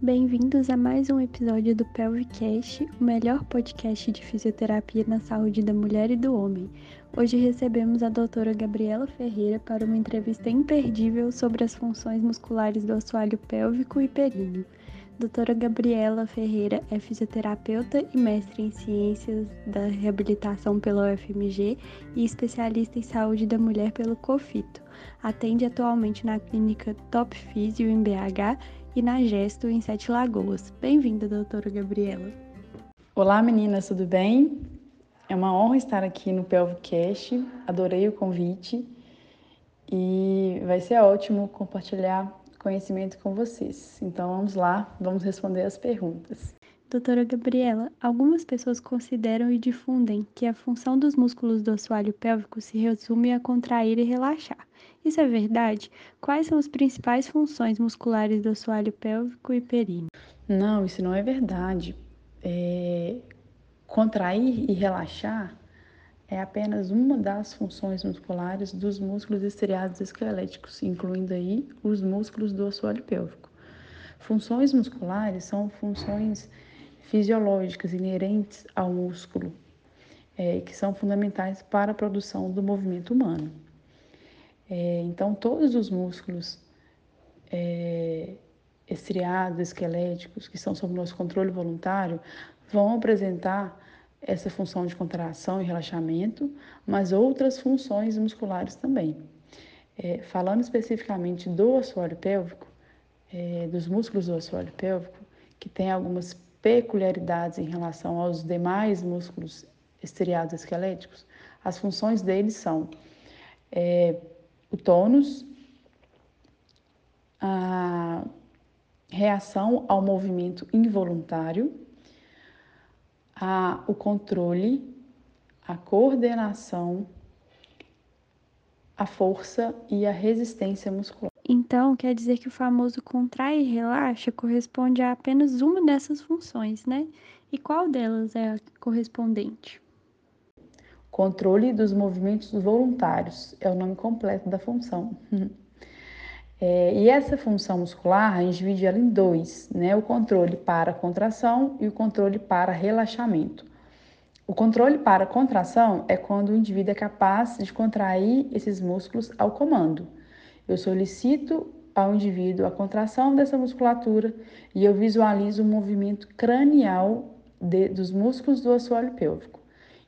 Bem-vindos a mais um episódio do Pelvicast, o melhor podcast de fisioterapia na saúde da mulher e do homem. Hoje recebemos a doutora Gabriela Ferreira para uma entrevista imperdível sobre as funções musculares do assoalho pélvico e períneo. Doutora Gabriela Ferreira é fisioterapeuta e mestre em ciências da reabilitação pela UFMG e especialista em saúde da mulher pelo COFITO. Atende atualmente na clínica Top Physio em BH e na Gesto em Sete Lagoas. Bem-vinda, doutora Gabriela. Olá, meninas, tudo bem? É uma honra estar aqui no Pelvicast. Adorei o convite e vai ser ótimo compartilhar conhecimento com vocês. Então vamos lá, vamos responder as perguntas. Doutora Gabriela, algumas pessoas consideram e difundem que a função dos músculos do assoalho pélvico se resume a contrair e relaxar. Isso é verdade? Quais são as principais funções musculares do assoalho pélvico e períneo? Não, isso não é verdade. É... Contrair e relaxar é apenas uma das funções musculares dos músculos estriados esqueléticos, incluindo aí os músculos do assoalho pélvico. Funções musculares são funções fisiológicas inerentes ao músculo, é, que são fundamentais para a produção do movimento humano. É, então, todos os músculos é, estriados, esqueléticos, que estão sob nosso controle voluntário, vão apresentar essa função de contração e relaxamento, mas outras funções musculares também. É, falando especificamente do assoalho pélvico, é, dos músculos do assoalho pélvico, que tem algumas peculiaridades em relação aos demais músculos estriados esqueléticos, as funções deles são é, o tônus, a reação ao movimento involuntário, a, o controle, a coordenação, a força e a resistência muscular. Então, quer dizer que o famoso contrai e relaxa corresponde a apenas uma dessas funções, né? E qual delas é a correspondente? Controle dos movimentos voluntários é o nome completo da função. É, e essa função muscular, a gente divide ela em dois, né? O controle para contração e o controle para relaxamento. O controle para contração é quando o indivíduo é capaz de contrair esses músculos ao comando. Eu solicito ao indivíduo a contração dessa musculatura e eu visualizo o movimento cranial de, dos músculos do assoalho pélvico.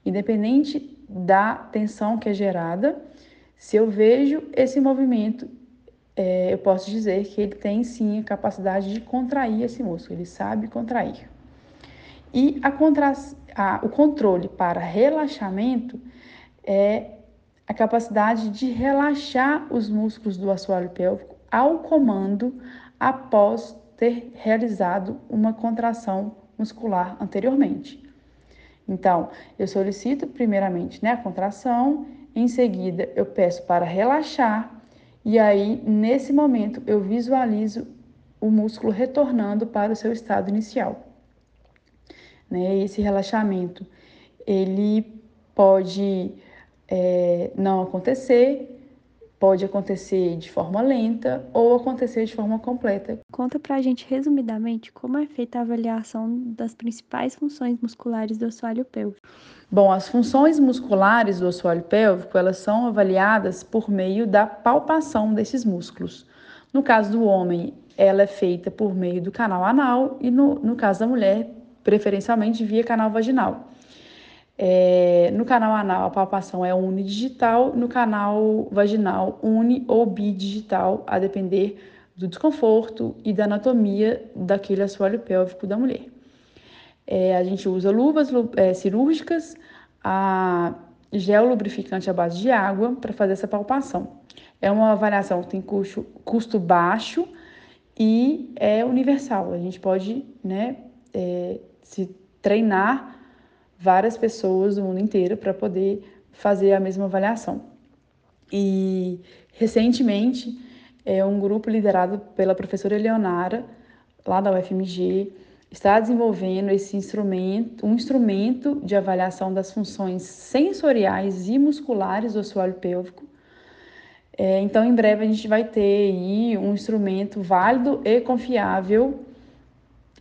Independente da tensão que é gerada, se eu vejo esse movimento é, eu posso dizer que ele tem sim a capacidade de contrair esse músculo, ele sabe contrair. E a contra... a, o controle para relaxamento é a capacidade de relaxar os músculos do assoalho pélvico ao comando após ter realizado uma contração muscular anteriormente. Então, eu solicito primeiramente né, a contração, em seguida eu peço para relaxar e aí, nesse momento, eu visualizo o músculo retornando para o seu estado inicial. Né? Esse relaxamento, ele pode é, não acontecer, pode acontecer de forma lenta ou acontecer de forma completa. Conta pra gente resumidamente como é feita a avaliação das principais funções musculares do assoalho pélvico. Bom, as funções musculares do assoalho pélvico, elas são avaliadas por meio da palpação desses músculos. No caso do homem, ela é feita por meio do canal anal e no, no caso da mulher, preferencialmente via canal vaginal. É, no canal anal, a palpação é unidigital, no canal vaginal, uni ou bidigital, a depender do desconforto e da anatomia daquele assoalho pélvico da mulher. É, a gente usa luvas é, cirúrgicas, a gel lubrificante à base de água para fazer essa palpação. É uma avaliação que tem custo, custo baixo e é universal. A gente pode né, é, se treinar várias pessoas do mundo inteiro para poder fazer a mesma avaliação. E recentemente, é um grupo liderado pela professora Leonara, lá da UFMG, está desenvolvendo esse instrumento, um instrumento de avaliação das funções sensoriais e musculares do assoalho pélvico. É, então, em breve a gente vai ter aí um instrumento válido e confiável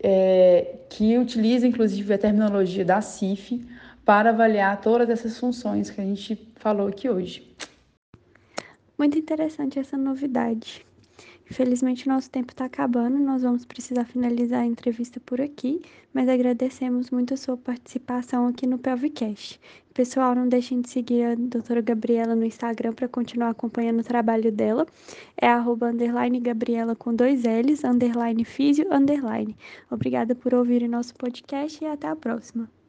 é, que utiliza inclusive a terminologia da CIF para avaliar todas essas funções que a gente falou aqui hoje. Muito interessante essa novidade. Infelizmente, nosso tempo está acabando, nós vamos precisar finalizar a entrevista por aqui, mas agradecemos muito a sua participação aqui no Pelvicast. Pessoal, não deixem de seguir a doutora Gabriela no Instagram para continuar acompanhando o trabalho dela. É arroba Gabriela com dois L's, underline físio, underline. Obrigada por ouvirem nosso podcast e até a próxima.